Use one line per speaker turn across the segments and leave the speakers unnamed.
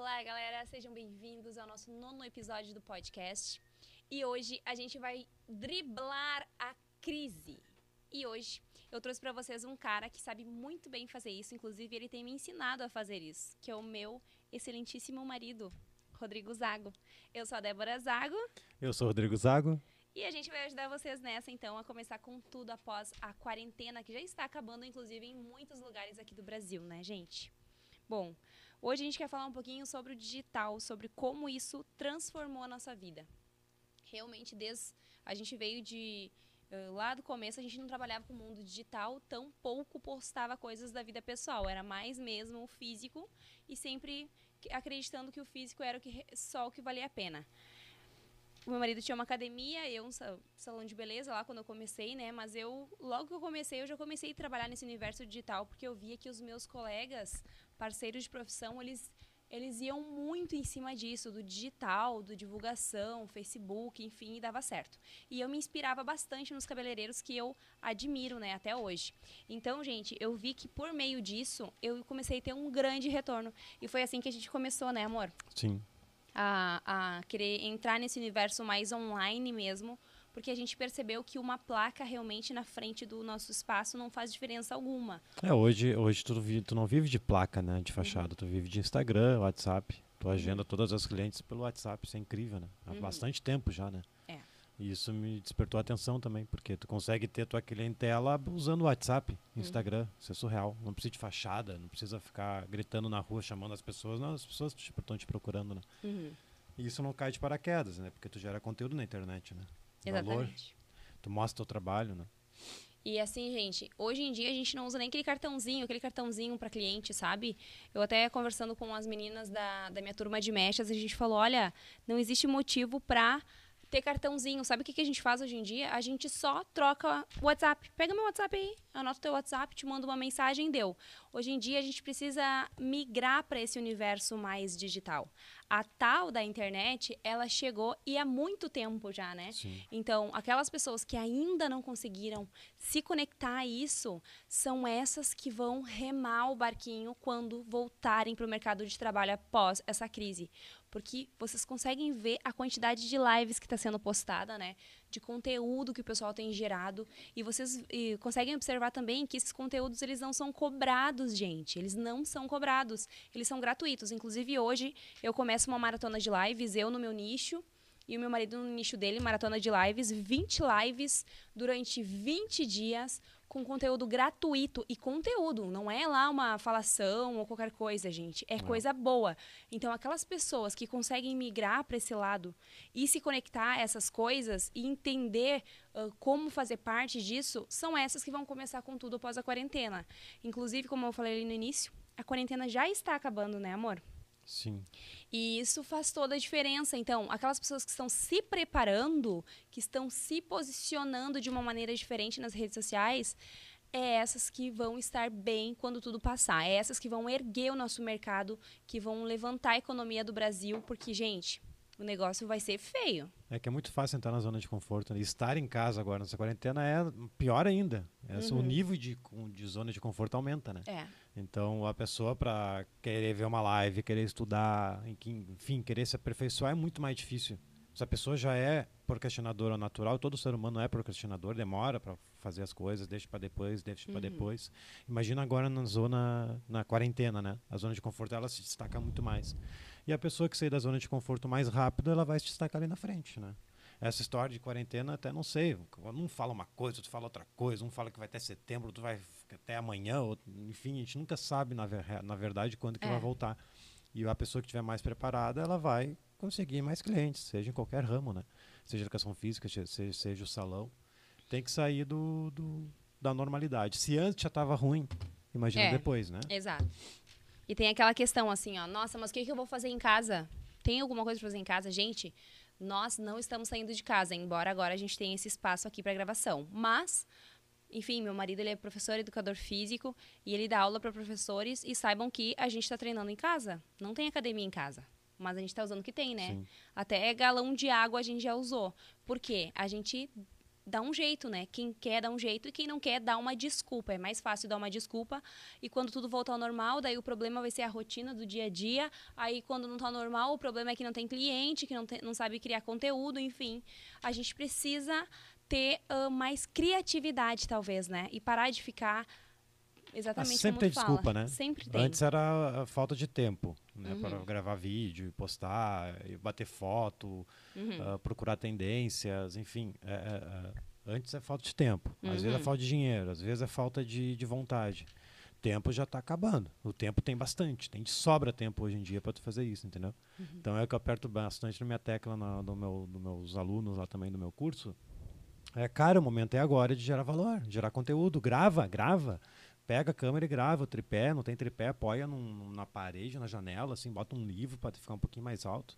Olá, galera, sejam bem-vindos ao nosso nono episódio do podcast. E hoje a gente vai driblar a crise. E hoje eu trouxe para vocês um cara que sabe muito bem fazer isso, inclusive ele tem me ensinado a fazer isso, que é o meu excelentíssimo marido, Rodrigo Zago. Eu sou a Débora Zago.
Eu sou o Rodrigo Zago.
E a gente vai ajudar vocês nessa, então, a começar com tudo após a quarentena, que já está acabando, inclusive, em muitos lugares aqui do Brasil, né, gente? Bom, hoje a gente quer falar um pouquinho sobre o digital, sobre como isso transformou a nossa vida. Realmente, desde a gente veio de uh, lá do começo, a gente não trabalhava com o mundo digital, tão pouco postava coisas da vida pessoal, era mais mesmo o físico e sempre acreditando que o físico era o que, só o que valia a pena o meu marido tinha uma academia, eu um salão de beleza lá quando eu comecei, né? Mas eu, logo que eu comecei, eu já comecei a trabalhar nesse universo digital, porque eu via que os meus colegas, parceiros de profissão, eles, eles iam muito em cima disso, do digital, do divulgação, Facebook, enfim, e dava certo. E eu me inspirava bastante nos cabeleireiros que eu admiro, né, até hoje. Então, gente, eu vi que por meio disso, eu comecei a ter um grande retorno. E foi assim que a gente começou, né, amor?
Sim
a, a querer entrar nesse universo mais online mesmo, porque a gente percebeu que uma placa realmente na frente do nosso espaço não faz diferença alguma.
É, hoje, hoje tu, tu não vive de placa, né, de fachada, uhum. tu vive de Instagram, WhatsApp, tu uhum. agenda todas as clientes pelo WhatsApp, isso é incrível, né? Há uhum. bastante tempo já, né?
É.
E isso me despertou a atenção também, porque tu consegue ter tua clientela usando o WhatsApp, uhum. Instagram. Uhum. Isso é surreal. Não precisa de fachada, não precisa ficar gritando na rua, chamando as pessoas. Não, as pessoas estão tipo, te procurando, né?
Uhum.
E isso não cai de paraquedas, né? Porque tu gera conteúdo na internet, né?
Exatamente. Valor,
tu mostra teu trabalho, né?
E assim, gente, hoje em dia a gente não usa nem aquele cartãozinho, aquele cartãozinho para cliente, sabe? Eu até conversando com as meninas da, da minha turma de mechas, a gente falou, olha, não existe motivo para ter cartãozinho. Sabe o que, que a gente faz hoje em dia? A gente só troca o WhatsApp. Pega meu WhatsApp aí, anota o teu WhatsApp, te manda uma mensagem, deu. Hoje em dia a gente precisa migrar para esse universo mais digital. A tal da internet, ela chegou e há muito tempo já, né?
Sim.
Então, aquelas pessoas que ainda não conseguiram se conectar a isso, são essas que vão remar o barquinho quando voltarem para o mercado de trabalho após essa crise porque vocês conseguem ver a quantidade de lives que está sendo postada, né? De conteúdo que o pessoal tem gerado. E vocês e conseguem observar também que esses conteúdos eles não são cobrados, gente. Eles não são cobrados. Eles são gratuitos. Inclusive, hoje eu começo uma maratona de lives, eu no meu nicho e o meu marido no nicho dele, maratona de lives, 20 lives durante 20 dias com conteúdo gratuito e conteúdo, não é lá uma falação ou qualquer coisa, gente, é não. coisa boa. Então aquelas pessoas que conseguem migrar para esse lado e se conectar a essas coisas e entender uh, como fazer parte disso, são essas que vão começar com tudo após a quarentena. Inclusive, como eu falei ali no início, a quarentena já está acabando, né, amor?
Sim.
E isso faz toda a diferença. Então, aquelas pessoas que estão se preparando, que estão se posicionando de uma maneira diferente nas redes sociais, é essas que vão estar bem quando tudo passar. É essas que vão erguer o nosso mercado, que vão levantar a economia do Brasil, porque, gente, o negócio vai ser feio.
É que é muito fácil entrar na zona de conforto. Né? Estar em casa agora nessa quarentena é pior ainda. É, uhum. O nível de, de zona de conforto aumenta, né?
É.
Então a pessoa para querer ver uma live, querer estudar, enfim, querer se aperfeiçoar é muito mais difícil. Se a pessoa já é procrastinadora natural, todo ser humano é procrastinador, demora para fazer as coisas, deixa para depois, deixa uhum. para depois. Imagina agora na zona na quarentena, né? A zona de conforto ela se destaca muito mais. E a pessoa que sair da zona de conforto mais rápido, ela vai se destacar ali na frente, né? Essa história de quarentena, até não sei. Um fala uma coisa, outro fala outra coisa. Um fala que vai até setembro, outro vai até amanhã. Outro, enfim, a gente nunca sabe, na, ver, na verdade, quando que é. vai voltar. E a pessoa que estiver mais preparada, ela vai conseguir mais clientes, seja em qualquer ramo, né? Seja educação física, seja, seja o salão. Tem que sair do, do da normalidade. Se antes já estava ruim, imagina é, depois, né?
Exato. E tem aquela questão assim, ó, nossa, mas o que, que eu vou fazer em casa? Tem alguma coisa para fazer em casa? Gente, nós não estamos saindo de casa, embora agora a gente tenha esse espaço aqui para gravação. Mas, enfim, meu marido ele é professor, educador físico e ele dá aula para professores e saibam que a gente está treinando em casa. Não tem academia em casa. Mas a gente está usando o que tem, né?
Sim.
Até galão de água a gente já usou. Por quê? A gente dá um jeito, né? Quem quer dá um jeito e quem não quer dá uma desculpa. É mais fácil dar uma desculpa e quando tudo voltar ao normal, daí o problema vai ser a rotina do dia a dia. Aí quando não tá normal, o problema é que não tem cliente, que não, tem, não sabe criar conteúdo, enfim. A gente precisa ter uh, mais criatividade, talvez, né? E parar de ficar exatamente
Mas sempre tem desculpa,
fala.
né?
Sempre tem.
Antes era a falta de tempo, né?
Uhum.
Para gravar vídeo, postar, bater foto,
Uhum.
ah, procurar tendências, enfim. é- é- é. Antes é falta de tempo. Às vezes é
Uhum.
falta de dinheiro, às vezes é falta de, de vontade. Tempo já está acabando. O tempo tem bastante, tem de sobra tempo hoje em dia para tu fazer isso, entendeu?
Uhum.
Então é o que eu aperto bastante na minha tecla na, do meu, dos meus alunos lá também do meu curso. É, cara, o momento é agora de gerar valor, gerar conteúdo. Grava, grava. Pega a câmera e grava o tripé. Não tem tripé, apoia num- na parede, na janela, assim, bota um livro para ficar um pouquinho mais alto.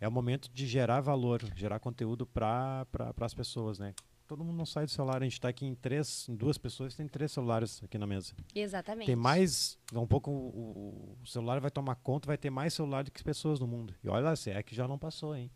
É o momento de gerar valor, gerar conteúdo para pra, as pessoas, né? Todo mundo não sai do celular. A gente está aqui em três, em duas pessoas, tem três celulares aqui na mesa.
Exatamente.
Tem mais, um pouco, o, o- o celular vai tomar conta, vai ter mais celular do que pessoas no mundo. E olha lá, se é que já não passou, hein?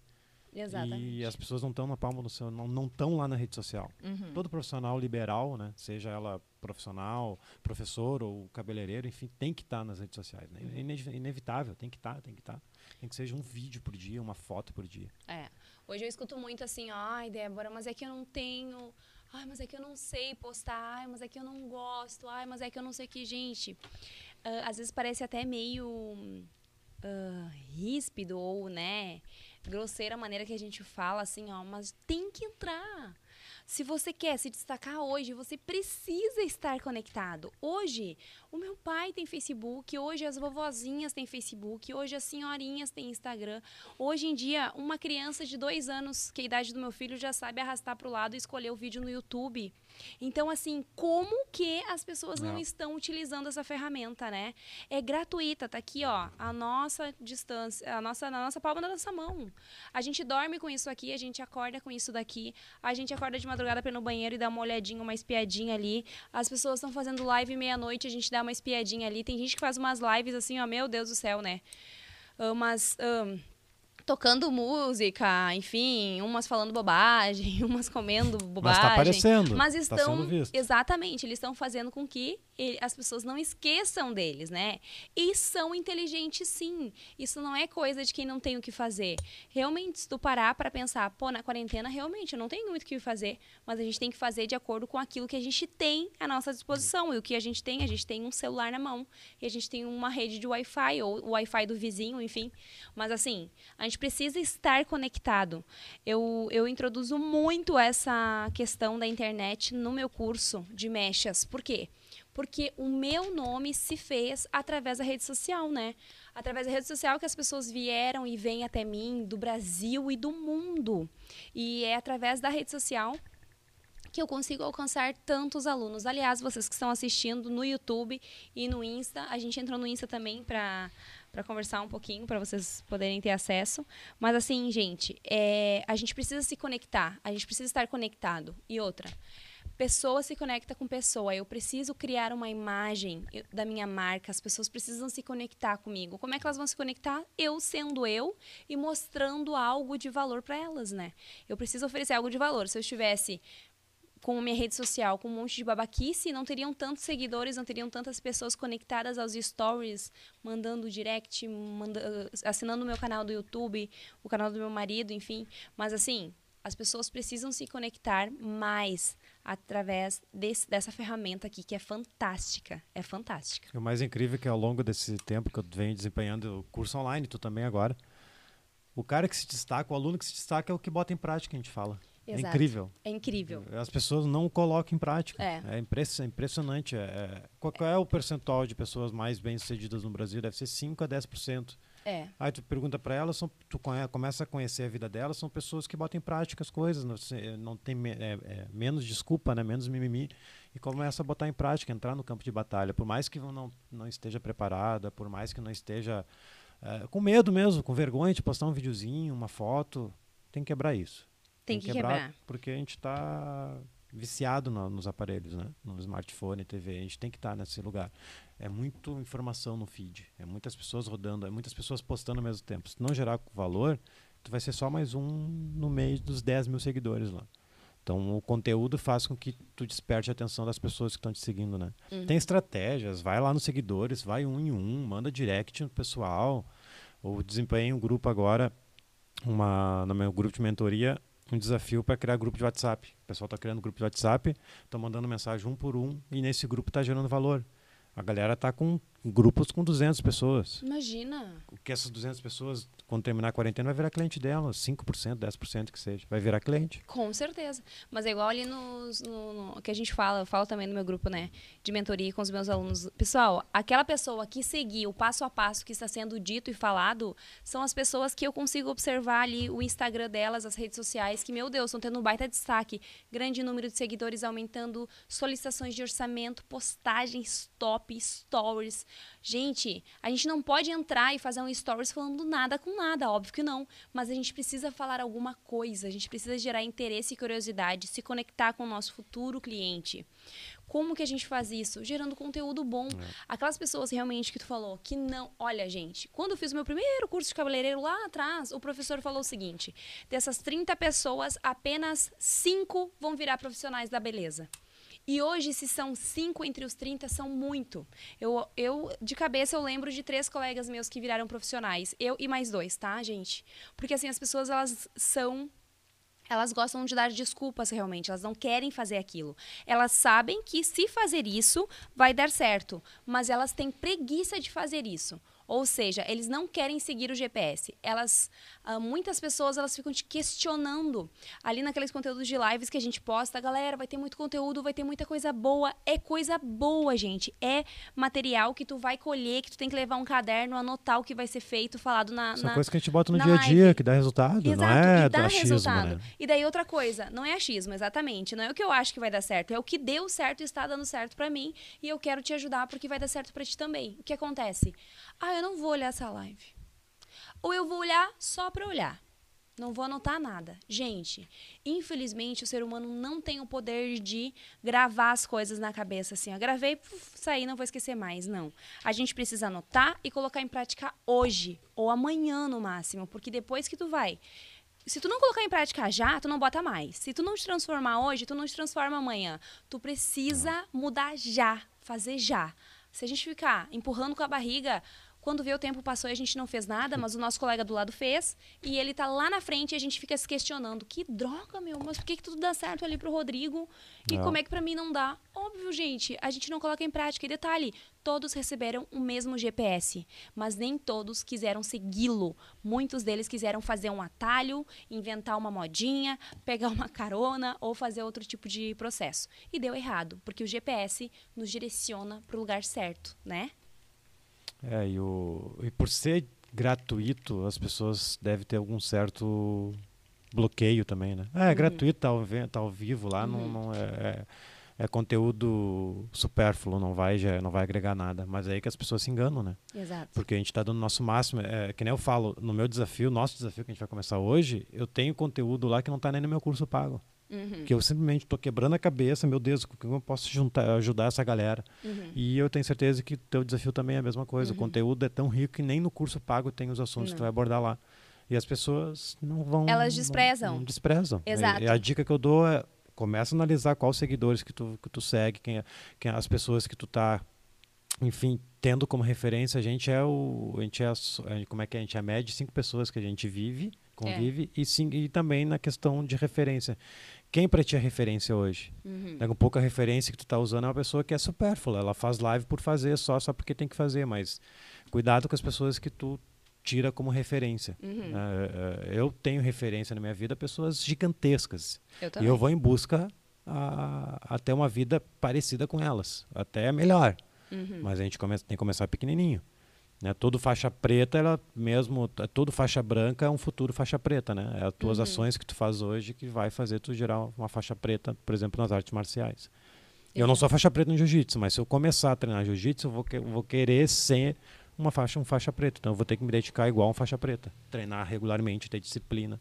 Exatamente.
E as pessoas não estão na palma do seu, não estão lá na rede social.
Uhum.
Todo profissional liberal, né, seja ela profissional, professor ou cabeleireiro, enfim, tem que estar nas redes sociais. Né? É ine- inevitável, tem que estar, tem que estar. Tem que seja um vídeo por dia, uma foto por dia.
É. Hoje eu escuto muito assim, ai, Débora, mas é que eu não tenho. Ai, mas é que eu não sei postar. Ai, mas é que eu não gosto. Ai, mas é que eu não sei que, gente. ah, às vezes parece até meio ah, ríspido ou, né, grosseira maneira que a gente fala, assim, ó, mas tem que entrar. Se você quer se destacar hoje, você precisa estar conectado. Hoje, o meu pai tem Facebook, hoje as vovozinhas têm Facebook, hoje as senhorinhas têm Instagram. Hoje em dia, uma criança de dois anos, que é a idade do meu filho, já sabe arrastar para o lado e escolher o vídeo no YouTube. Então, assim, como que as pessoas não
É.
estão utilizando essa ferramenta, né? É gratuita, tá aqui, ó, a nossa distância, a nossa, na nossa palma da nossa mão. A gente dorme com isso aqui, a gente acorda com isso daqui, a gente acorda de madrugada pra ir no banheiro e dar uma olhadinha, uma espiadinha ali. As pessoas estão fazendo live meia-noite, a gente dá uma espiadinha ali. Tem gente que faz umas lives assim, ó, meu Deus do céu, né? Ah, Umas. ahn, tocando música, enfim, umas falando bobagem, umas comendo bobagem.
Mas está aparecendo.
Mas
tá
estão.
visto.
Exatamente, eles estão fazendo com que ele- as pessoas não esqueçam deles, né? E são inteligentes sim. Isso não é coisa de quem não tem o que fazer. Realmente, se tu parar para pensar, pô, na quarentena, realmente, eu não tenho muito o que fazer, mas a gente tem que fazer de acordo com aquilo que a gente tem à nossa disposição. E o que a gente tem? A gente tem um celular na mão e a gente tem uma rede de Wi-Fi ou o Wi-Fi do vizinho, enfim. Mas assim, a gente precisa estar conectado. Eu, eu introduzo muito essa questão da internet no meu curso de mechas. Por quê? Porque o meu nome se fez através da rede social, né? Através da rede social que as pessoas vieram e vêm até mim, do Brasil e do mundo. E é através da rede social que eu consigo alcançar tantos alunos. Aliás, vocês que estão assistindo no YouTube e no Insta, a gente entrou no Insta também para para conversar um pouquinho, para vocês poderem ter acesso. Mas assim, gente, é, a gente precisa se conectar, a gente precisa estar conectado. E outra, pessoa se conecta com pessoa. Eu preciso criar uma imagem da minha marca. As pessoas precisam se conectar comigo. Como é que elas vão se conectar? Eu sendo eu e mostrando algo de valor para elas, né? Eu preciso oferecer algo de valor. Se eu estivesse com minha rede social, com um monte de babaquice, não teriam tantos seguidores, não teriam tantas pessoas conectadas aos stories, mandando direct, manda, assinando o meu canal do YouTube, o canal do meu marido, enfim. Mas assim, as pessoas precisam se conectar mais através desse, dessa ferramenta aqui, que é fantástica. É fantástica.
E o mais incrível é que ao longo desse tempo que eu venho desempenhando o curso online, tu também agora, o cara que se destaca, o aluno que se destaca é o que bota em prática, a gente fala. É
Exato.
incrível.
É incrível.
As pessoas não colocam em prática.
É.
impress- impressionante. É, é- qual, qual é o percentual de pessoas mais bem-sucedidas no Brasil? Deve ser 5 a 10%.
É.
Aí tu pergunta para elas, são, tu começa a conhecer a vida delas, são pessoas que botam em prática as coisas, não, não tem é- é, menos desculpa, né, menos mimimi, e começa a botar em prática, entrar no campo de batalha. Por mais que não, não esteja preparada, por mais que não esteja é, com medo mesmo, com vergonha de postar um videozinho, uma foto, tem que quebrar isso.
Tem que quebrar.
Porque a gente está viciado no- nos aparelhos, né? No smartphone, TV, a gente tem que estar nesse lugar. É muito informação no feed, é muitas pessoas rodando, é muitas pessoas postando ao mesmo tempo. Se não gerar valor, tu vai ser só mais um no meio dos 10 mil seguidores lá. Então, o conteúdo faz com que tu desperte a atenção das pessoas que estão te seguindo, né?
Uhum.
Tem estratégias, vai lá nos seguidores, vai um em um, manda direct no pessoal. Ou desempenho um grupo agora, uma, no meu grupo de mentoria, um desafio para criar grupo de WhatsApp. O pessoal está criando grupo de WhatsApp, estão mandando mensagem um por um e nesse grupo está gerando valor. A galera está com grupos com 200 pessoas.
Imagina.
Que essas 200 pessoas, quando terminar a quarentena, vai virar cliente dela, 5%, 10% que seja. Vai virar cliente.
Com certeza. Mas é igual ali nos, no, no que a gente fala, eu falo também no meu grupo, né, de mentoria com os meus alunos. Pessoal, aquela pessoa que seguiu o passo a passo que está sendo dito e falado, são as pessoas que eu consigo observar ali o Instagram delas, as redes sociais, que, meu Deus, estão tendo um baita destaque. Grande número de seguidores aumentando, solicitações de orçamento, postagens top, stories. Gente, a gente não pode entrar e fazer um stories falando nada com nada, óbvio que não. Mas a gente precisa falar alguma coisa, a gente precisa gerar interesse e curiosidade, se conectar com o nosso futuro cliente. Como que a gente faz isso? Gerando conteúdo bom.
É.
Aquelas pessoas realmente que tu falou, que não. Olha, gente, quando eu fiz o meu primeiro curso de cabeleireiro lá atrás, o professor falou o seguinte: dessas 30 pessoas, apenas 5 vão virar profissionais da beleza. E hoje, se são cinco entre os 30, são muito. Eu, eu, de cabeça, eu lembro de três colegas meus que viraram profissionais. Eu e mais dois, tá, gente? Porque, assim, as pessoas, elas são elas gostam de dar desculpas realmente, elas não querem fazer aquilo. Elas sabem que se fazer isso vai dar certo, mas elas têm preguiça de fazer isso. Ou seja, eles não querem seguir o GPS. Elas, ah, muitas pessoas, elas ficam te questionando. Ali naqueles conteúdos de lives que a gente posta, galera, vai ter muito conteúdo, vai ter muita coisa boa. É coisa boa, gente. É material que tu vai colher, que tu tem que levar um caderno, anotar o que vai ser feito, falado na.
São
na...
coisas que a gente bota no dia a dia, que dá resultado.
Exato,
não é
e dá
achismo,
resultado.
né?
E daí outra coisa, não é achismo, exatamente. Não é o que eu acho que vai dar certo, é o que deu certo e está dando certo pra mim. E eu quero te ajudar porque vai dar certo pra ti também. O que acontece? Ah, eu não vou olhar essa live. Ou eu vou olhar só pra olhar. Não vou anotar nada. Gente, infelizmente o ser humano não tem o poder de gravar as coisas na cabeça assim. Eu gravei, puf, saí, não vou esquecer mais. Não. A gente precisa anotar e colocar em prática hoje ou amanhã no máximo, porque depois que tu vai se tu não colocar em prática já, tu não bota mais. Se tu não te transformar hoje, tu não te transforma amanhã. Tu precisa mudar já, fazer já. Se a gente ficar empurrando com a barriga, quando vê o tempo passou e a gente não fez nada, mas o nosso colega do lado fez, e ele tá lá na frente e a gente fica se questionando: que droga, meu, mas por que, que tudo dá certo ali pro Rodrigo e
É.
como é que pra mim não dá? Óbvio, gente, a gente não coloca em prática. E detalhe: todos receberam o mesmo GPS, mas nem todos quiseram segui-lo. Muitos deles quiseram fazer um atalho, inventar uma modinha, pegar uma carona ou fazer outro tipo de processo. E deu errado, porque o GPS nos direciona pro lugar certo, né?
É, e, o, e por ser gratuito, as pessoas devem ter algum certo bloqueio também, né? Ah, é
Uhum.
gratuito, tá ao, tá ao vivo lá, não,
Uhum.
não é, é, é conteúdo supérfluo, não vai, já, não vai agregar nada. Mas é aí que as pessoas se enganam, né?
Exato.
Porque a gente está dando o nosso máximo. É, que nem eu falo, no meu desafio, nosso desafio que a gente vai começar hoje, eu tenho conteúdo lá que não está nem no meu curso pago.
Uhum,
Que eu simplesmente estou quebrando a cabeça, meu Deus, como eu posso juntar, ajudar essa galera?
uhum.
E eu tenho certeza que o teu desafio também é a mesma coisa.
Uhum.
O conteúdo é tão rico que nem no curso pago tem os assuntos que tu
Não.
vai abordar lá. E as pessoas não vão.
Elas
não-
desprezam.
Não, desprezam. E-
Exato.
E, a dica que eu dou é começa a analisar quais seguidores que tu, que tu segue, quem, é- quem é as pessoas que tu tá, enfim, tendo como referência. A gente é o. A gente é a, como é que é? A gente é a média de cinco pessoas que a gente vive, convive, e, sim, e também na questão de referência. Quem pra ti é referência hoje?
Uhum.
Daqui a pouco a referência que tu tá usando é uma pessoa que é supérflua. Ela faz live por fazer só, só porque tem que fazer. Mas cuidado com as pessoas que tu tira como referência.
Uhum.
né? Eh, eu tenho referência na minha vida pessoas gigantescas.
Eu
E
também.
eu vou em busca a, a ter uma vida parecida com elas. Até melhor.
Uhum.
Mas a gente tem que começar pequenininho. Né? Todo faixa preta, ela mesmo, todo faixa branca é um futuro faixa preta, né? É as tuas
Uhum.
ações que tu faz hoje que vai fazer tu gerar uma faixa preta, por exemplo, nas artes marciais. Eu não sou faixa preta no jiu-jitsu, mas se eu começar a treinar jiu-jitsu, eu vou, que- eu vou querer ser uma faixa, um faixa preta. Então eu vou ter que me dedicar igual um faixa preta. Treinar regularmente, ter disciplina.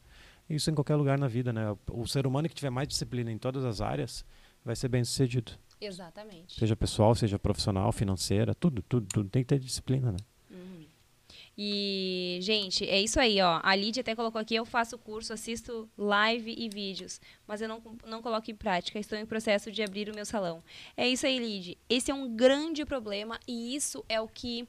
Isso em qualquer lugar na vida, né? O ser humano que tiver mais disciplina em todas as áreas vai ser bem sucedido.
Exatamente.
Seja pessoal, seja profissional, financeira, tudo, tudo, tudo. Tem que ter disciplina, né?
E, gente, é isso aí, ó. A Lídia até colocou aqui, eu faço curso, assisto live e vídeos, mas eu não, não coloco em prática, estou em processo de abrir o meu salão. É isso aí, Lídia. Esse é um grande problema e isso é o que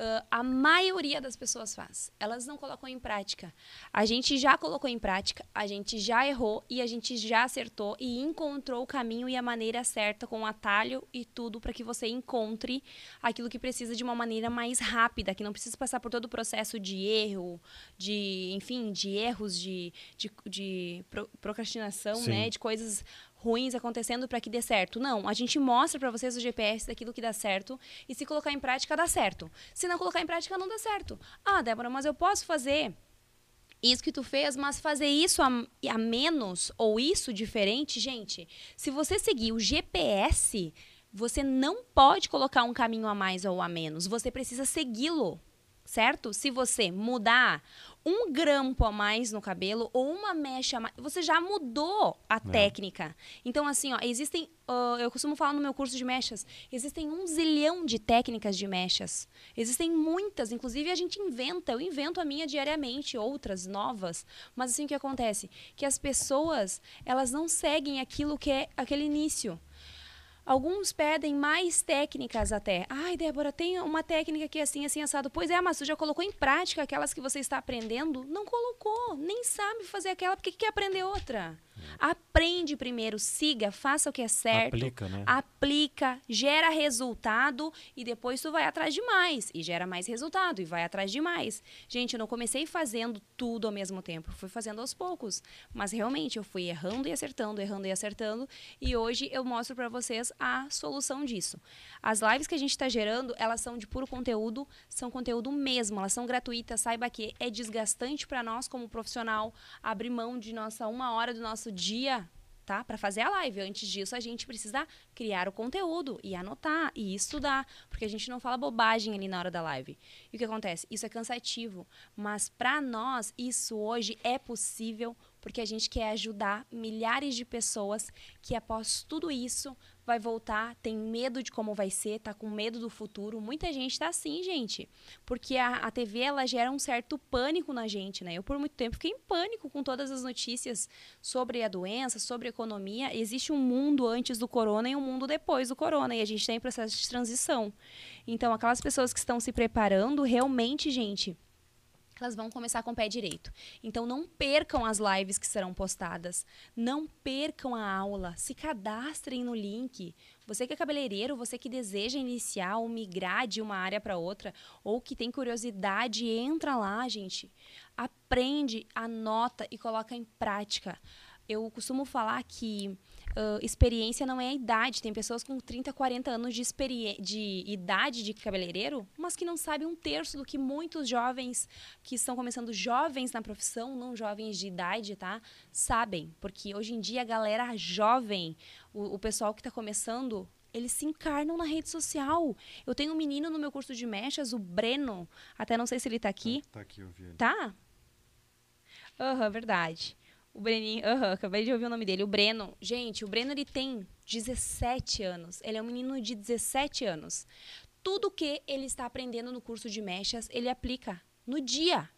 uh, a maioria das pessoas faz. Elas não colocam em prática. A gente já colocou em prática, a gente já errou e a gente já acertou e encontrou o caminho e a maneira certa com o atalho e tudo para que você encontre aquilo que precisa de uma maneira mais rápida, que não precisa passar por todo o processo de erro, de, enfim, de erros, de, de, de procrastinação, Sim. né, de coisas ruins acontecendo para que dê certo. Não, a gente mostra para vocês o GPS daquilo que dá certo e se colocar em prática dá certo. Se não colocar em prática não dá certo. Ah, Débora, mas eu posso fazer isso que tu fez, mas fazer isso a, a menos ou isso diferente, gente. Se você seguir o GPS, você não pode colocar um caminho a mais ou a menos. Você precisa segui-lo certo? Se você mudar um grampo a mais no cabelo ou uma mecha a mais, você já mudou a é. técnica. Então, assim, ó, existem. Uh, eu costumo falar no meu curso de mechas, existem um zilhão de técnicas de mechas. Existem muitas, inclusive a gente inventa, eu invento a minha diariamente, outras novas. Mas assim o que acontece? Que as pessoas, elas não seguem aquilo que é aquele início. Alguns pedem mais técnicas até. Ai, Débora, tem uma técnica que é assim, assim, assado. Pois é, mas você já colocou em prática aquelas que você está aprendendo? Não colocou, nem sabe fazer aquela, porque quer aprender outra? Aprende primeiro, siga, faça o que é certo.
Aplica, né?
Aplica, gera resultado e depois tu vai atrás de mais. E gera mais resultado e vai atrás de mais. Gente, eu não comecei fazendo tudo ao mesmo tempo. Fui fazendo aos poucos. Mas realmente eu fui errando e acertando, errando e acertando. E hoje eu mostro para vocês a solução disso. As lives que a gente está gerando, elas são de puro conteúdo, são conteúdo mesmo, elas são gratuitas. Saiba que é desgastante para nós como profissional abrir mão de nossa uma hora do nosso dia tá? Para fazer a live. Antes disso, a gente precisa criar o conteúdo e anotar e estudar, porque a gente não fala bobagem ali na hora da live. E o que acontece? Isso é cansativo, mas para nós isso hoje é possível porque a gente quer ajudar milhares de pessoas que após tudo isso vai voltar, tem medo de como vai ser, tá com medo do futuro. Muita gente tá assim, gente. Porque a, a TV, ela gera um certo pânico na gente, né? Eu, por muito tempo, fiquei em pânico com todas as notícias sobre a doença, sobre a economia. Existe um mundo antes do corona e um mundo depois do corona. E a gente está em processo de transição. Então, aquelas pessoas que estão se preparando, realmente, gente elas vão começar com o pé direito. Então não percam as lives que serão postadas, não percam a aula, se cadastrem no link. Você que é cabeleireiro, você que deseja iniciar ou migrar de uma área para outra, ou que tem curiosidade, entra lá, gente. Aprende, anota e coloca em prática. Eu costumo falar que uh, experiência não é a idade. Tem pessoas com 30, 40 anos de, de idade de cabeleireiro, mas que não sabem um terço do que muitos jovens que estão começando jovens na profissão, não jovens de idade, tá? Sabem. Porque hoje em dia a galera jovem, o, o pessoal que está começando, eles se encarnam na rede social. Eu tenho um menino no meu curso de mechas, o Breno. Até não sei se ele está aqui.
Tá, tá aqui, eu vi ele.
Tá? Aham, uhum, verdade. O Breninho, uhum, acabei de ouvir o nome dele. O Breno. Gente, o Breno ele tem 17 anos. Ele é um menino de 17 anos. Tudo que ele está aprendendo no curso de mechas, ele aplica no dia.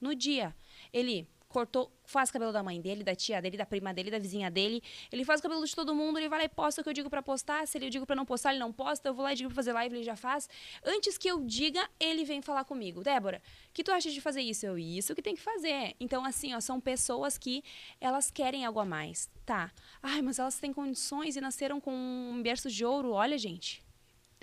No dia. Ele cortou, faz o cabelo da mãe dele, da tia dele, da prima dele, da vizinha dele. Ele faz o cabelo de todo mundo, ele vai lá e posta o que eu digo para postar. Se ele eu digo para não postar, ele não posta. Eu vou lá e digo pra fazer live, ele já faz. Antes que eu diga, ele vem falar comigo. Débora, que tu acha de fazer isso? Eu, isso que tem que fazer. Então, assim, ó, são pessoas que elas querem algo a mais. Tá. Ai, mas elas têm condições e nasceram com um berço de ouro. Olha, gente,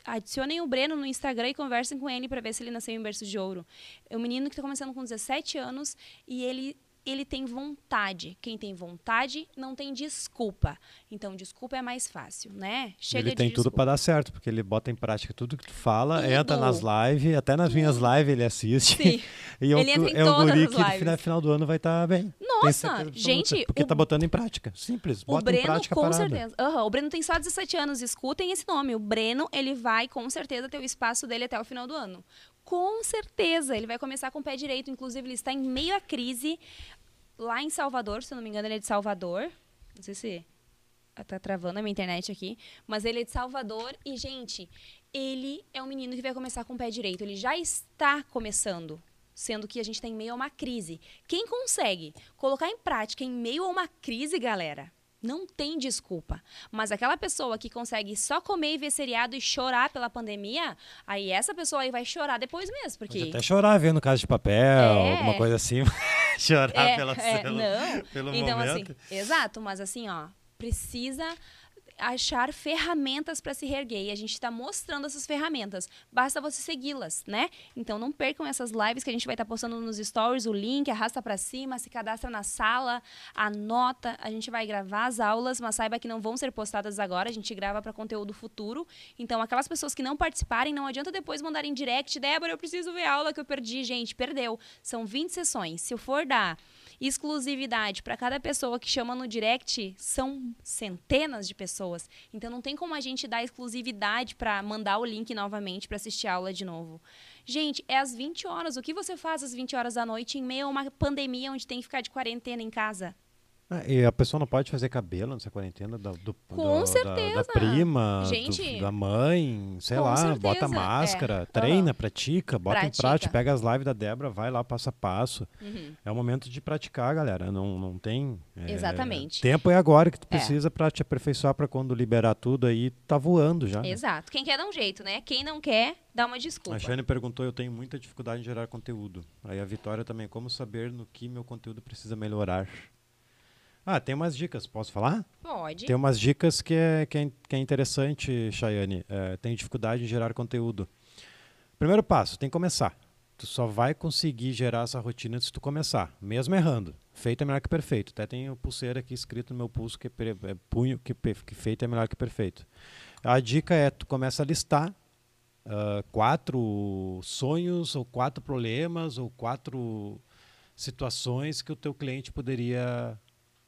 adicionem o Breno no Instagram e conversem com ele para ver se ele nasceu em berço de ouro. É um menino que está começando com 17 anos e ele ele tem vontade. Quem tem vontade não tem desculpa. Então, desculpa é mais fácil, né?
Chega ele tem tudo para dar certo, porque ele bota em prática tudo que tu fala, tudo. entra nas lives, até nas tudo. minhas lives ele assiste. Sim.
e é, ele
um, é um guri que no final do ano vai estar tá bem.
Nossa, gente.
Porque o, tá botando em prática. Simples. Bota
o Breno,
em prática
com certeza. Uhum, o Breno tem só 17 anos. Escutem esse nome. O Breno, ele vai com certeza ter o espaço dele até o final do ano. Com certeza, ele vai começar com o pé direito. Inclusive, ele está em meio à crise lá em Salvador, se eu não me engano, ele é de Salvador. Não sei se tá travando a minha internet aqui, mas ele é de Salvador e gente, ele é um menino que vai começar com o pé direito. Ele já está começando. sendo que a gente está em meio a uma crise. Quem consegue colocar em prática em meio a uma crise, galera? Não tem desculpa. Mas aquela pessoa que consegue só comer e ver seriado e chorar pela pandemia, aí essa pessoa aí vai chorar depois mesmo, porque...
Pode até chorar vendo Casa de Papel, é. alguma coisa assim. chorar
é,
pela
é,
pelo,
não.
pelo
então,
momento.
assim, exato, mas assim, ó, precisa achar ferramentas para se reerguer. E a gente está mostrando essas ferramentas. Basta você segui-las, né? Então não percam essas lives que a gente vai estar tá postando nos stories, o link, arrasta para cima, se cadastra na sala, anota. A gente vai gravar as aulas, mas saiba que não vão ser postadas agora. A gente grava para conteúdo futuro. Então aquelas pessoas que não participarem, não adianta depois mandarem direct, Débora, eu preciso ver a aula que eu perdi. Gente, perdeu. São 20 sessões. Se eu for dar exclusividade para cada pessoa que chama no direct, são centenas de pessoas. Então não tem como a gente dar exclusividade para mandar o link novamente para assistir a aula de novo. Gente, é às 20 horas. O que você faz às 20 horas da noite em meio a uma pandemia onde tem que ficar de quarentena em casa?
Ah, e a pessoa não pode fazer cabelo nessa quarentena do, do,
Com
do,
certeza.
Da, da prima,
Gente,
do, da mãe, sei lá,
certeza.
bota máscara,
É.
treina,
Aham.
pratica, bota
Pratica.
em prática, pega as lives da Débora, vai lá passo a passo.
Uhum.
É o momento de praticar, galera. Não, não tem. é,
Exatamente.
Tempo é agora que tu
É.
precisa pra te aperfeiçoar pra quando liberar tudo aí, tá voando já. né?
Exato. Quem quer dá um jeito, né? Quem não quer, dá uma desculpa.
A Shane perguntou, eu tenho muita dificuldade em gerar conteúdo. Aí a Vitória também, como saber no que meu conteúdo precisa melhorar? Ah, tem umas dicas, posso falar?
Pode.
Tem umas dicas que é, que é, que é interessante, Chayane. É, tem dificuldade em gerar conteúdo. Primeiro passo, tem que começar. Tu só vai conseguir gerar essa rotina se tu começar, mesmo errando. Feito é melhor que perfeito. Até tem o pulseira aqui escrito no meu pulso que é, é punho que, que feito é melhor que perfeito. A dica é tu começa a listar ah, quatro sonhos ou quatro problemas ou quatro situações que o teu cliente poderia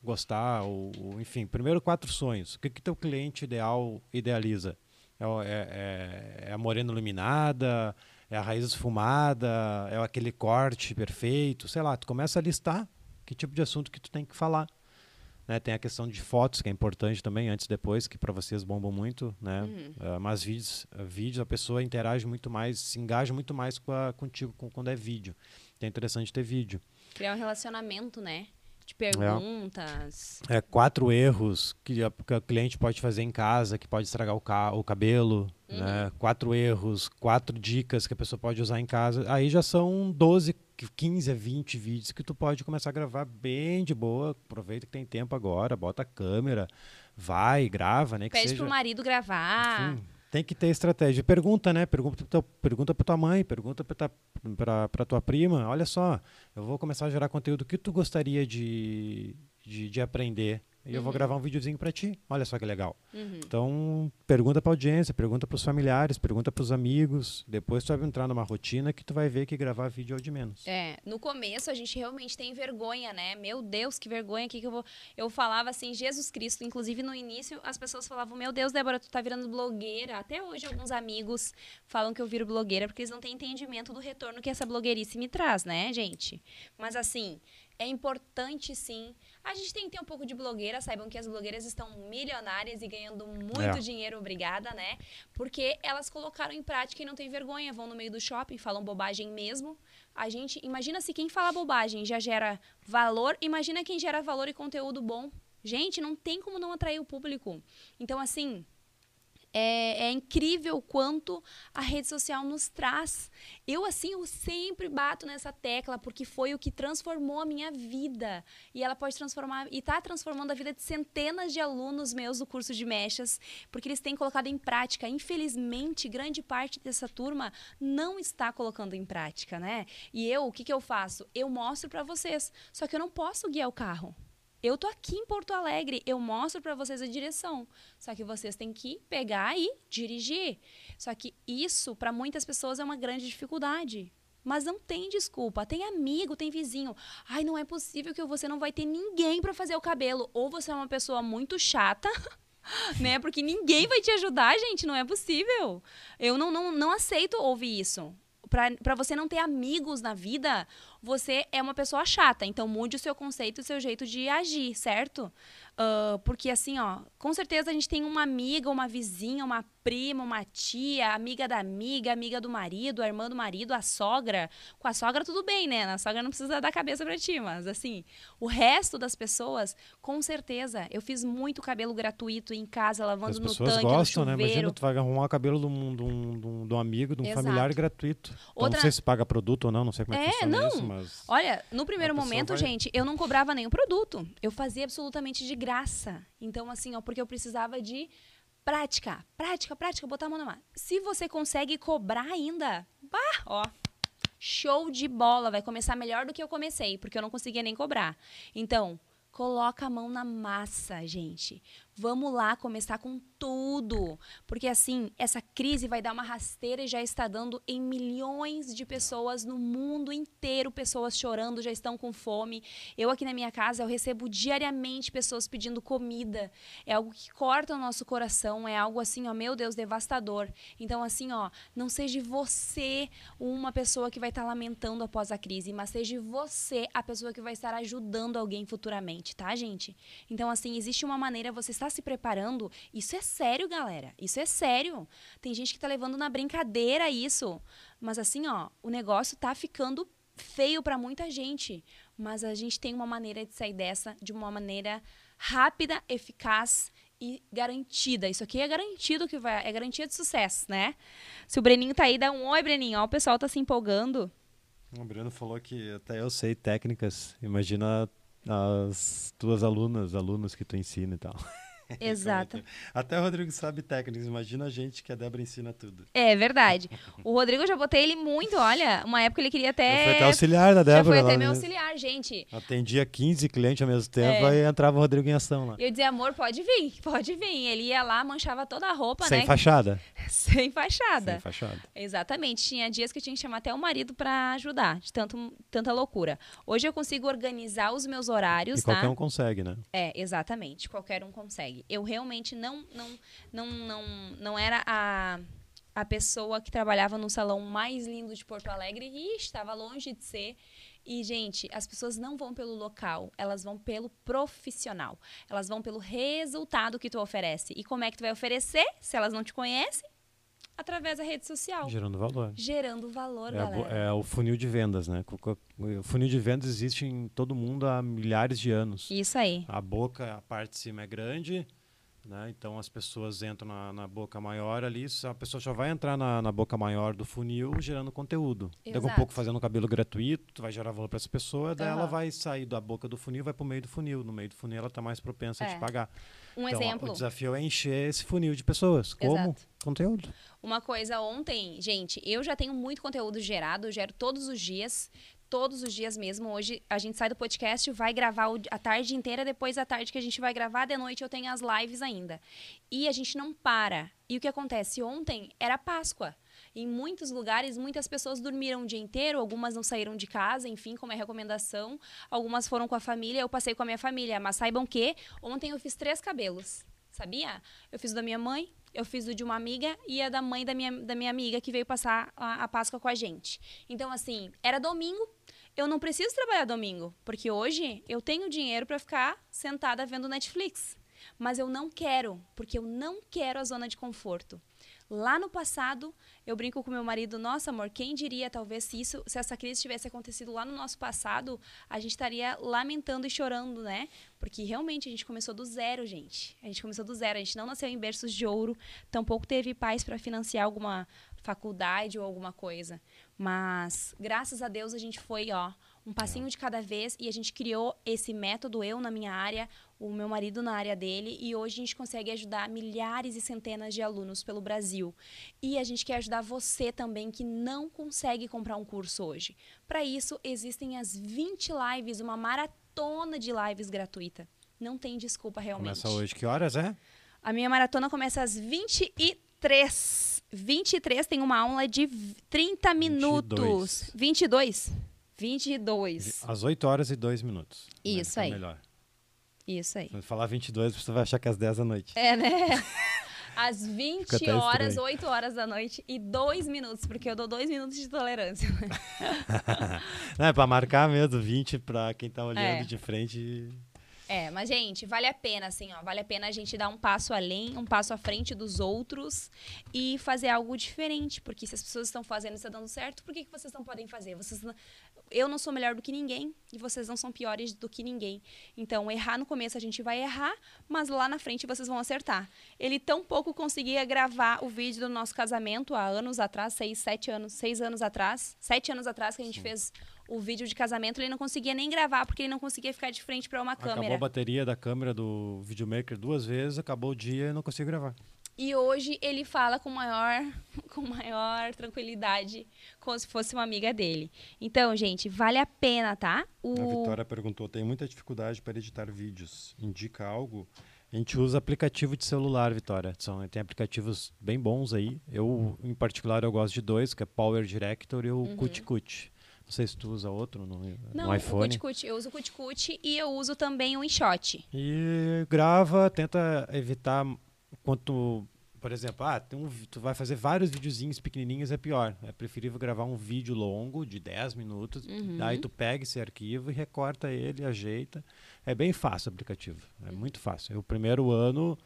gostar ou, ou, enfim primeiro quatro sonhos. O que que teu cliente ideal idealiza? É, é, é- é a morena iluminada? É a raiz esfumada? É aquele corte perfeito? Sei lá tu começa a listar que tipo de assunto que tu tem que falar né, tem a questão de fotos que é importante também antes e depois que para vocês bombam muito né?
Uhum.
Ah, mas vídeos vídeos a pessoa interage muito mais se engaja muito mais com a, contigo com- quando é vídeo. Então é interessante ter vídeo.
Criar um relacionamento, né? De perguntas.
é, quatro erros que, a, que o cliente pode fazer em casa, que pode estragar o, ca o cabelo,
Uhum.
né? quatro erros, quatro dicas que a pessoa pode usar em casa. Aí já são 12, 15 a 20 vídeos que tu pode começar a gravar bem de boa. Aproveita que tem tempo agora, bota a câmera, vai, grava, né? Que
Pede
seja,
pro marido gravar.
enfim, tem que ter estratégia. Pergunta, né? Pergunta para pergunta tua mãe, pergunta para tua prima. Olha só, eu vou começar a gerar conteúdo. Que tu gostaria de, de, de aprender? E eu vou
Uhum.
gravar um videozinho para ti. Olha só que legal.
Uhum.
Então, pergunta para audiência, pergunta para os familiares, pergunta para os amigos. Depois tu vai entrar numa rotina que tu vai ver que gravar vídeo é o de menos.
É, no começo a gente realmente tem vergonha, né? Meu Deus, que vergonha, que que eu vou... Eu falava assim, Jesus Cristo, inclusive no início as pessoas falavam, meu Deus, Débora, tu tá virando blogueira. Até hoje alguns amigos falam que eu viro blogueira porque eles não têm entendimento do retorno que essa blogueirice me traz, né, gente? Mas assim, é importante sim. A gente tem que ter um pouco de blogueira, saibam que as blogueiras estão milionárias e ganhando muito
É.
dinheiro, obrigada, né? Porque elas colocaram em prática e não tem vergonha, vão no meio do shopping, falam bobagem mesmo. A gente, imagina se quem fala bobagem já gera valor, imagina quem gera valor e conteúdo bom. Gente, não tem como não atrair o público. Então, assim, é, é incrível o quanto a rede social nos traz. Eu, assim, eu sempre bato nessa tecla, porque foi o que transformou a minha vida. E ela pode transformar, e está transformando a vida de centenas de alunos meus do curso de mechas, porque eles têm colocado em prática. Infelizmente, grande parte dessa turma não está colocando em prática, né? E eu, o que, que eu faço? Eu mostro para vocês, só que eu não posso guiar o carro. Eu tô aqui em Porto Alegre, eu mostro para vocês a direção. Só que vocês têm que pegar e dirigir. Só que isso para muitas pessoas é uma grande dificuldade. Mas não tem desculpa. Tem amigo, tem vizinho. Ai, não é possível que você não vai ter ninguém para fazer o cabelo. Ou você é uma pessoa muito chata, né? Porque ninguém vai te ajudar, gente. Não é possível. Eu não, não, não aceito ouvir isso. Para você não ter amigos na vida, você é uma pessoa chata. Então mude o seu conceito e o seu jeito de agir, certo? Uh, porque assim, ó, com certeza a gente tem uma amiga, uma vizinha, uma prima, uma tia, amiga da amiga, amiga do marido, a irmã do marido, a sogra. Com a sogra tudo bem, né? A sogra não precisa dar cabeça pra ti, mas assim, o resto das pessoas, com certeza. Eu fiz muito cabelo gratuito em casa, lavando
As
no
pessoas
tanque,
gostam,
no
né? Imagina, tu vai arrumar o cabelo de um, de um, de um, de um amigo, de um
Exato.
familiar gratuito. Então,
Outra-
Não sei se paga produto ou não, não sei como é,
É,
que funciona
não.
isso, mas...
Olha, no primeiro momento,
vai-
gente, eu não cobrava nenhum produto. Eu fazia absolutamente de graça. Então, assim, ó, porque eu precisava de prática. Prática, prática, botar a mão na massa. Se você consegue cobrar ainda, bah, ó. Show de bola, vai começar melhor do que eu comecei, porque eu não conseguia nem cobrar. Então, coloca a mão na massa, gente. Vamos lá começar com tudo, porque assim, essa crise vai dar uma rasteira e já está dando em milhões de pessoas no mundo inteiro, pessoas chorando, já estão com fome. Eu aqui na minha casa, eu recebo diariamente pessoas pedindo comida. É algo que corta o nosso coração, é algo assim, ó, meu Deus, devastador. Então assim, ó, não seja você uma pessoa que vai estar lamentando após a crise, mas seja você a pessoa que vai estar ajudando alguém futuramente, tá, gente? Então assim, existe uma maneira, você está se preparando, isso é sério, galera. Isso é sério. Tem gente que tá levando na brincadeira isso. Mas assim, ó, o negócio tá ficando feio para muita gente. Mas a gente tem uma maneira de sair dessa de uma maneira rápida, eficaz e garantida. Isso aqui é garantido que vai, é garantia de sucesso, né? Se o Breninho tá aí, dá um oi, Breninho. Ó, o pessoal tá se empolgando.
O Breno falou que até eu sei técnicas. Imagina as tuas alunas, alunos que tu ensina e tal.
Exato.
Até o Rodrigo sabe técnicas. Imagina a gente que a Débora ensina tudo.
É verdade. O Rodrigo eu já botei ele muito, olha. Uma época ele queria
Eu fui
até.
até auxiliar da
já
Débora.
foi até
lá
meu auxiliar, gente.
Atendia 15 clientes ao mesmo tempo,
É.
aí entrava o Rodrigo em ação lá.
E eu dizia, amor, pode vir, pode vir. Ele ia lá, manchava toda a roupa,
Sem
né?
fachada.
Sem fachada.
Sem fachada.
Exatamente. Tinha dias que eu tinha que chamar até o marido pra ajudar, de tanto, tanta loucura. Hoje eu consigo organizar os meus horários,
E qualquer
tá?
um consegue, né?
É, exatamente. Qualquer um consegue. Eu realmente não não não não, não era a a pessoa que trabalhava no salão mais lindo de Porto Alegre e estava longe de ser. E, gente, as pessoas não vão pelo local, elas vão pelo profissional. Elas vão pelo resultado que tu oferece. E como é que tu vai oferecer se elas não te conhecem? Através da rede social.
Gerando valor.
Gerando valor,
É, a
galera.
é o funil de vendas, né? O funil de vendas existe em todo mundo há milhares de anos.
Isso aí.
A boca, a parte de cima é grande, né? Então as pessoas entram na, na boca maior ali, a pessoa já vai entrar na, na boca maior do funil gerando conteúdo. Daqui a
Exato.
pouco fazendo cabelo gratuito, tu vai gerar valor para essa pessoa, daí ela
Aham.
vai sair da boca do funil e vai para o meio do funil. No meio do funil ela está mais propensa a
É.
te pagar.
Um
então,
exemplo.
O desafio é encher esse funil de pessoas. Como?
Exato.
Conteúdo.
Uma coisa ontem, gente, eu já tenho muito conteúdo gerado, eu gero todos os dias, todos os dias mesmo. Hoje a gente sai do podcast, vai gravar a tarde inteira, depois da tarde que a gente vai gravar, de noite eu tenho as lives ainda. E a gente não para. E o que acontece? Ontem era Páscoa. Em muitos lugares, muitas pessoas dormiram o dia inteiro, algumas não saíram de casa, enfim, como é recomendação. Algumas foram com a família, eu passei com a minha família. Mas saibam que ontem eu fiz três cabelos, sabia? Eu fiz o da minha mãe, eu fiz o de uma amiga e a da mãe da minha, da minha amiga que veio passar a, a Páscoa com a gente. Então, assim, era domingo, eu não preciso trabalhar domingo, porque hoje eu tenho dinheiro para ficar sentada vendo Netflix. Mas eu não quero, porque eu não quero a zona de conforto. Lá no passado, eu brinco com meu marido, nossa amor, quem diria talvez se isso, se essa crise tivesse acontecido lá no nosso passado, a gente estaria lamentando e chorando, né? Porque realmente a gente começou do zero, gente. A gente começou do zero, a gente não nasceu em berços de ouro, tampouco teve pais para financiar alguma faculdade ou alguma coisa. Mas graças a Deus a gente foi, ó, um passinho de cada vez e a gente criou esse método eu na minha área, o meu marido na área dele e hoje a gente consegue ajudar milhares e centenas de alunos pelo Brasil. E a gente quer ajudar você também que não consegue comprar um curso hoje. Para isso existem as 20 lives, uma maratona de lives gratuita. Não tem desculpa realmente.
Começa hoje. Que horas é?
A minha maratona começa às 23. 23 tem uma aula de v- 30 minutos. 22. 22.
Às 8 horas e 2 minutos. né?
Isso
Então é
aí.
melhor.
Isso aí.
Eu falar 22, você vai achar que é às 10 da noite.
É, né? Às 20
Fica até
horas,
estranho.
8 horas da noite e 2 minutos, porque eu dou 2 minutos de tolerância.
Não, é pra marcar mesmo, 20 pra quem tá olhando
É.
de frente.
É, mas, gente, vale a pena, assim, ó. Vale a pena a gente dar um passo além, um passo à frente dos outros e fazer algo diferente. Porque se as pessoas estão fazendo e está dando certo, por que, que vocês não podem fazer? Vocês não- eu não sou melhor do que ninguém e vocês não são piores do que ninguém. Então, errar no começo a gente vai errar, mas lá na frente vocês vão acertar. Ele tão pouco conseguia gravar o vídeo do nosso casamento há anos atrás, seis, sete anos, seis anos atrás, sete anos atrás que a gente fez o vídeo de casamento, ele não conseguia nem gravar porque ele não conseguia ficar de frente para uma
Acabou
câmera.
a bateria da câmera do videomaker duas vezes, acabou o dia e não consigo gravar.
E hoje ele fala com maior, com maior tranquilidade, como se fosse uma amiga dele. Então, gente, vale a pena, tá? O...
A Vitória perguntou: tem muita dificuldade para editar vídeos. Indica algo? A gente usa aplicativo de celular, Vitória. São, tem aplicativos bem bons aí. Eu, em particular, eu gosto de dois, que é Power Director e o
Uhum.
Cuticute. Não sei se tu usa outro no,
Não,
no iPhone.
Cuticute, eu uso o Cuticute e eu uso também o InShot.
E grava, tenta evitar quanto, por exemplo, ah, tem um tu vai fazer vários videozinhos pequenininhos, é pior. É preferível gravar um vídeo longo de 10 minutos,
Uhum.
daí tu pega esse arquivo e recorta ele, ajeita. É bem fácil o aplicativo, é
Uhum.
muito fácil. O primeiro ano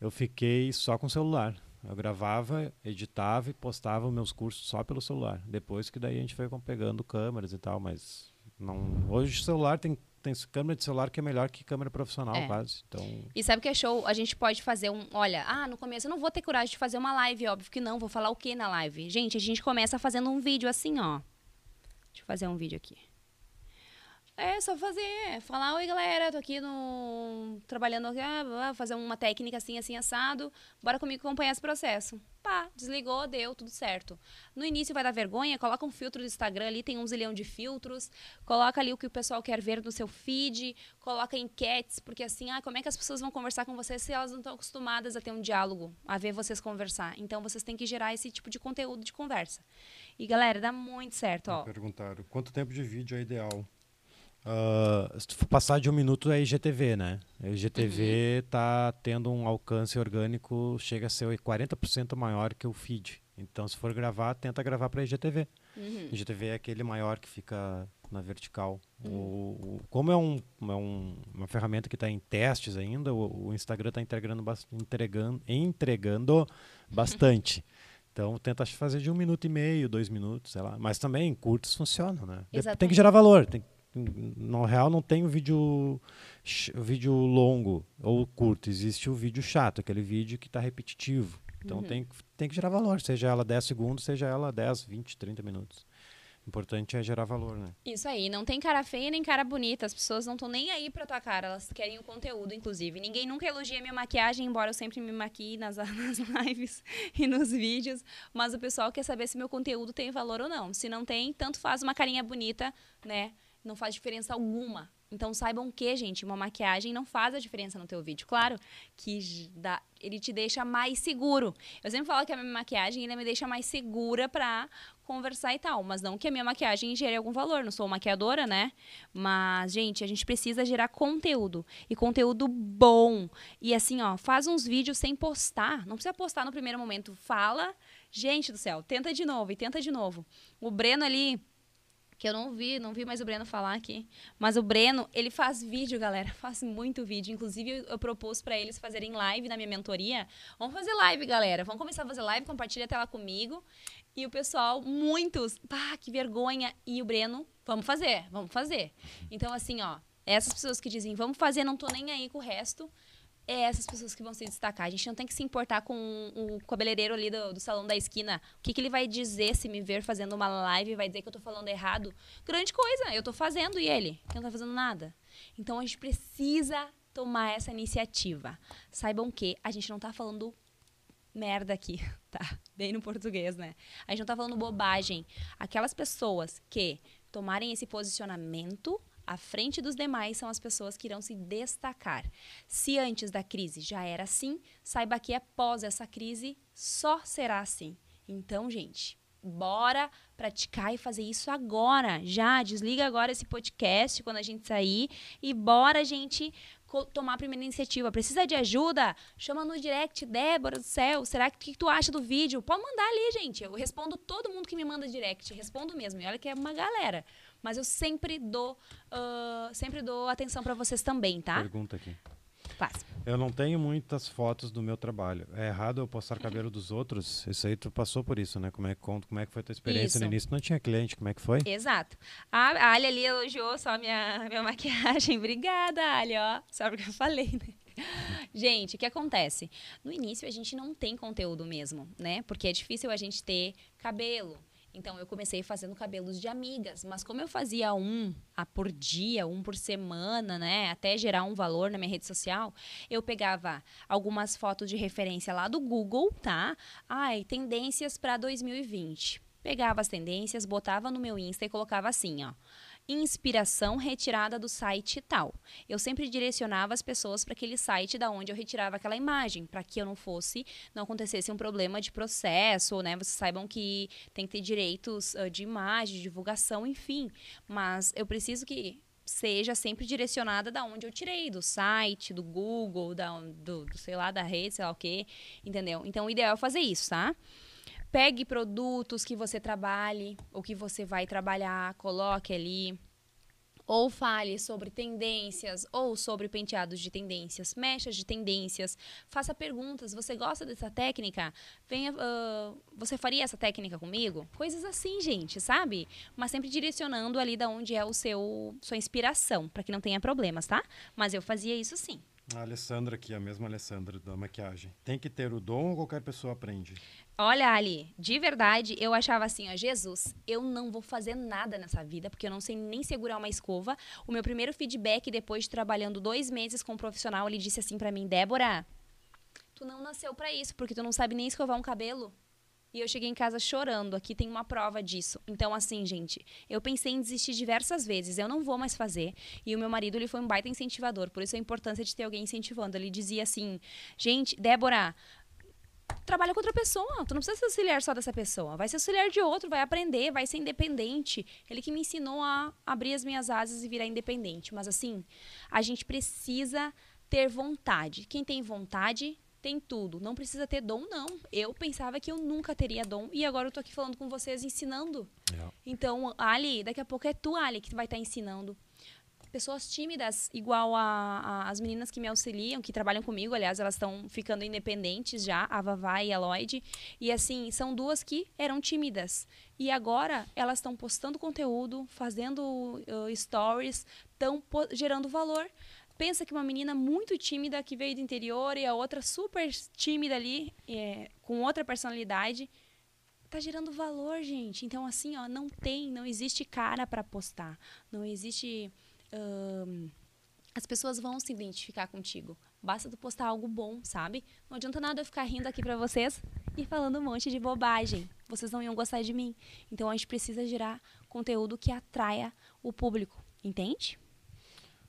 eu fiquei só com o celular. Eu gravava, editava e postava os meus cursos só pelo celular. Depois que daí a gente foi com- pegando câmeras e tal, mas não. Hoje o celular tem tem câmera de celular que é melhor que câmera profissional
É.
quase. Então,
E sabe o que é show? A gente pode fazer um. Olha, ah, no começo eu não vou ter coragem de fazer uma live, óbvio que não. Vou falar o que na live? Gente, a gente começa fazendo um vídeo assim, ó. Deixa eu fazer um vídeo aqui. É só fazer, falar, oi galera, tô aqui no. trabalhando aqui, ah, vou fazer uma técnica assim, assim, assado. Bora comigo acompanhar esse processo. Pá, desligou, deu, tudo certo. No início vai dar vergonha, coloca um filtro do Instagram ali, tem um zilhão de filtros, coloca ali o que o pessoal quer ver no seu feed, coloca enquetes, porque assim, ah, como é que as pessoas vão conversar com vocês se elas não estão acostumadas a ter um diálogo, a ver vocês conversar? Então vocês têm que gerar esse tipo de conteúdo de conversa. E galera, dá muito certo, ó.
perguntaram quanto tempo de vídeo é ideal? Ah, se tu for passar de um minuto é IGTV, né? O IGTV
Uhum.
tá tendo um alcance orgânico, chega a ser 40% maior que o feed. Então, se for gravar, tenta gravar para IGTV.
Uhum.
IGTV é aquele maior que fica na vertical.
Uhum.
O, o- como é, um, é um- uma ferramenta que está em testes ainda, o, o Instagram está entregando, entregando, entregando bastante. Então tenta fazer de um minuto e meio, dois minutos, sei lá. Mas também curtos funcionam, né? De- Tem
Exatamente.
que gerar valor. Tem, no real não tem o vídeo, ch- o vídeo longo ou curto. Existe o vídeo chato, aquele vídeo que está repetitivo. Então
Uhum.
tem, que- tem que gerar valor, seja ela 10 segundos, seja ela 10, 20, 30 minutos. O importante é gerar valor, né?
Isso aí, não tem cara feia nem cara bonita. As pessoas não estão nem aí pra tua cara, elas querem o conteúdo, inclusive. Ninguém nunca elogia minha maquiagem, embora eu sempre me maquie nas, nas lives e nos vídeos. Mas o pessoal quer saber se meu conteúdo tem valor ou não. Se não tem, tanto faz uma carinha bonita, né? Não faz diferença alguma. Então saibam que, gente, uma maquiagem não faz a diferença no teu vídeo. Claro que dá, ele te deixa mais seguro. Eu sempre falo que a minha maquiagem ele me deixa mais segura pra conversar e tal. Mas não que a minha maquiagem gere algum valor. Não sou maquiadora, né? Mas, gente, a gente precisa gerar conteúdo. E conteúdo bom. E assim, ó, faz uns vídeos sem postar. Não precisa postar no primeiro momento. Fala. Gente do céu, tenta de novo e tenta de novo. O Breno ali. Que eu não vi, não vi mais o Breno falar aqui. Mas o Breno, ele faz vídeo, galera. Faz muito vídeo. Inclusive, eu, eu propus pra eles fazerem live na minha mentoria. Vamos fazer live, galera. Vamos começar a fazer live. Compartilha a tela comigo. E o pessoal, muitos, pá, que vergonha. E o Breno, vamos fazer, vamos fazer. Então, assim, ó, essas pessoas que dizem, vamos fazer, não tô nem aí com o resto, é essas pessoas que vão se destacar. A gente não tem que se importar com o cabeleireiro ali do, do salão da esquina. O que, que ele vai dizer se me ver fazendo uma live, vai dizer que eu tô falando errado? Grande coisa, eu tô fazendo e ele, que não tá fazendo nada. Então, a gente precisa tomar essa iniciativa. Saibam que a gente não tá falando merda aqui, tá? Bem no português, né? A gente não tá falando bobagem. Aquelas pessoas que tomarem esse posicionamento à frente dos demais são as pessoas que irão se destacar. Se antes da crise já era assim, saiba que após essa crise só será assim. Então, gente, bora praticar e fazer isso agora. Já desliga agora esse podcast quando a gente sair e bora, gente, tomar a primeira iniciativa. Precisa de ajuda? Chama no direct, Débora do céu. Será que, que tu acha do vídeo? Pode mandar ali, gente. Eu respondo todo mundo que me manda direct. Respondo mesmo. E olha que é uma galera. Mas eu sempre dou, uh, sempre dou atenção para vocês também, tá?
Pergunta aqui.
Faz.
Eu não tenho muitas fotos do meu trabalho. É errado eu postar cabelo dos outros? Isso aí tu passou por isso, né? Como é que, como é que foi a tua experiência
Isso.
no início? Não tinha cliente, como é que foi?
Exato. A, a Ali ali elogiou só minha, minha maquiagem. Obrigada, Ali, ó. Só porque eu falei, né? Gente, o que acontece? No início a gente não tem conteúdo mesmo, né? Porque é difícil a gente ter cabelo. Então eu comecei fazendo cabelos de amigas, mas como eu fazia um a por dia, um por semana, né, até gerar um valor na minha rede social, eu pegava algumas fotos de referência lá do Google, tá? Ai, tendências para 2020. Pegava as tendências, botava no meu Insta e colocava assim, ó inspiração retirada do site tal. Eu sempre direcionava as pessoas para aquele site da onde eu retirava aquela imagem, para que eu não fosse, não acontecesse um problema de processo, né? Vocês saibam que tem que ter direitos uh, de imagem, de divulgação, enfim. Mas eu preciso que seja sempre direcionada da onde eu tirei, do site, do Google, da, do, do sei lá, da rede, sei lá o quê, entendeu? Então, o ideal é fazer isso, tá? Pegue produtos que você trabalhe, ou que você vai trabalhar, coloque ali. Ou fale sobre tendências, ou sobre penteados de tendências, mechas de tendências. Faça perguntas. Você gosta dessa técnica? Venha, uh, você faria essa técnica comigo? Coisas assim, gente, sabe? Mas sempre direcionando ali da onde é o seu sua inspiração, para que não tenha problemas, tá? Mas eu fazia isso sim.
A Alessandra aqui, a mesma Alessandra da maquiagem. Tem que ter o dom ou qualquer pessoa aprende?
Olha, Ali, de verdade, eu achava assim, ó, Jesus, eu não vou fazer nada nessa vida, porque eu não sei nem segurar uma escova. O meu primeiro feedback, depois de trabalhando dois meses com um profissional, ele disse assim para mim, Débora, tu não nasceu para isso, porque tu não sabe nem escovar um cabelo. E eu cheguei em casa chorando. Aqui tem uma prova disso. Então, assim, gente, eu pensei em desistir diversas vezes. Eu não vou mais fazer. E o meu marido, ele foi um baita incentivador. Por isso a importância de ter alguém incentivando. Ele dizia assim: gente, Débora, trabalha com outra pessoa. Tu não precisa ser auxiliar só dessa pessoa. Vai ser auxiliar de outro, vai aprender, vai ser independente. Ele que me ensinou a abrir as minhas asas e virar independente. Mas assim, a gente precisa ter vontade. Quem tem vontade tem tudo. Não precisa ter dom, não. Eu pensava que eu nunca teria dom e agora eu tô aqui falando com vocês, ensinando.
É.
Então, Ali, daqui a pouco é tu, Ali, que vai estar tá ensinando pessoas tímidas, igual a, a, as meninas que me auxiliam, que trabalham comigo, aliás, elas estão ficando independentes já, a Vavá e a Lloyd. E assim, são duas que eram tímidas. E agora elas estão postando conteúdo, fazendo uh, stories, estão gerando valor. Pensa que uma menina muito tímida que veio do interior e a outra super tímida ali, é, com outra personalidade, tá gerando valor, gente. Então, assim, ó, não tem, não existe cara para postar. Não existe as pessoas vão se identificar contigo. Basta tu postar algo bom, sabe? Não adianta nada eu ficar rindo aqui para vocês e falando um monte de bobagem. Vocês não iam gostar de mim. Então a gente precisa gerar conteúdo que atraia o público, entende?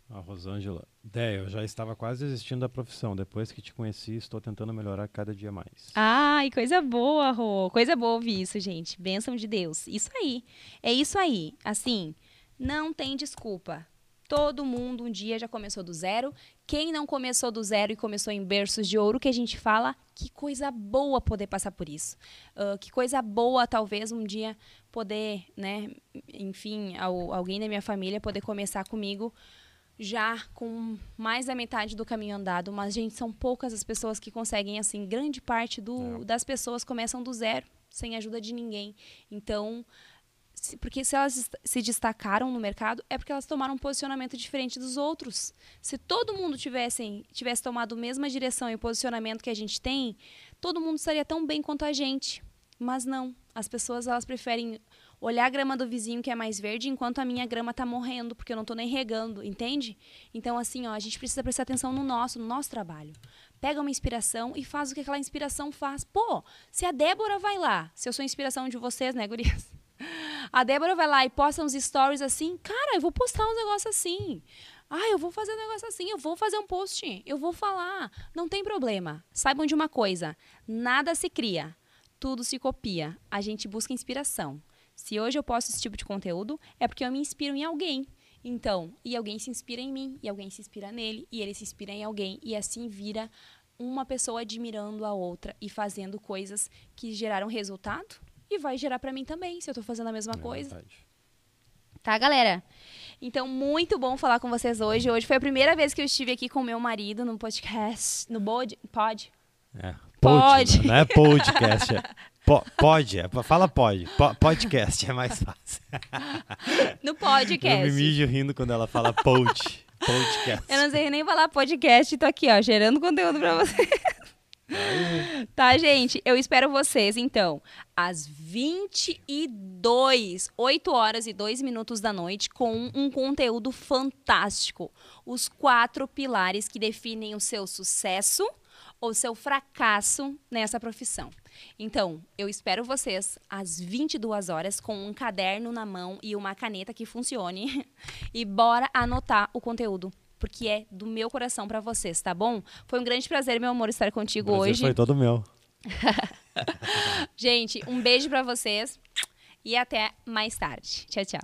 A Rosângela, Dé, eu já estava quase desistindo da profissão. Depois que te conheci, estou tentando melhorar cada dia mais.
Ai, coisa boa, Rô. Coisa boa ouvir isso, gente. Bênção de Deus. Isso aí. É isso aí. Assim, não tem desculpa Todo mundo um dia já começou do zero. Quem não começou do zero e começou em berços de ouro, que a gente fala, que coisa boa poder passar por isso. Uh, que coisa boa, talvez, um dia poder, né, enfim, ao, alguém da minha família poder começar comigo já com mais da metade do caminho andado, mas gente, são poucas as pessoas que conseguem assim, grande parte do, é. das pessoas começam do zero, sem ajuda de ninguém. Então, porque se elas se destacaram no mercado, é porque elas tomaram um posicionamento diferente dos outros. Se todo mundo tivesse, tivesse tomado a mesma direção e posicionamento que a gente tem, todo mundo estaria tão bem quanto a gente. Mas não. As pessoas elas preferem olhar a grama do vizinho que é mais verde, enquanto a minha grama está morrendo, porque eu não estou nem regando, entende? Então, assim, ó, a gente precisa prestar atenção no nosso, no nosso trabalho. Pega uma inspiração e faz o que aquela inspiração faz. Pô, se a Débora vai lá, se eu sou inspiração de vocês, né, gurias? A Débora vai lá e posta uns stories assim. Cara, eu vou postar uns negócios assim. Ah, eu vou fazer um negócio assim, eu vou fazer um post, eu vou falar. Não tem problema. Saibam de uma coisa: nada se cria, tudo se copia. A gente busca inspiração. Se hoje eu posto esse tipo de conteúdo, é porque eu me inspiro em alguém. Então, e alguém se inspira em mim, e alguém se inspira nele, e ele se inspira em alguém, e assim vira uma pessoa admirando a outra e fazendo coisas que geraram resultado e vai gerar para mim também, se eu tô fazendo a mesma
É
coisa.
verdade.
Tá, galera? Então, muito bom falar com vocês hoje. Hoje foi a primeira vez que eu estive aqui com meu marido no podcast, no bod, pod.
É.
Pode.
Pod, Não é podcast. É po- pode, é, fala pode. Po- podcast é mais fácil.
No
Eu me
podcast.
mijo rindo quando ela fala pod. Podcast.
Eu não sei nem falar podcast, tô aqui, ó, gerando conteúdo pra você. Tá, gente? Eu espero vocês, então, às 22, 8 horas e 2 minutos da noite, com um conteúdo fantástico. Os quatro pilares que definem o seu sucesso ou seu fracasso nessa profissão. Então, eu espero vocês às 22 horas com um caderno na mão e uma caneta que funcione. E bora anotar o conteúdo, porque é do meu coração pra vocês, tá bom? Foi um grande prazer, meu amor, estar contigo
prazer
hoje.
foi todo meu.
Gente, um beijo pra vocês e até mais tarde. Tchau, tchau.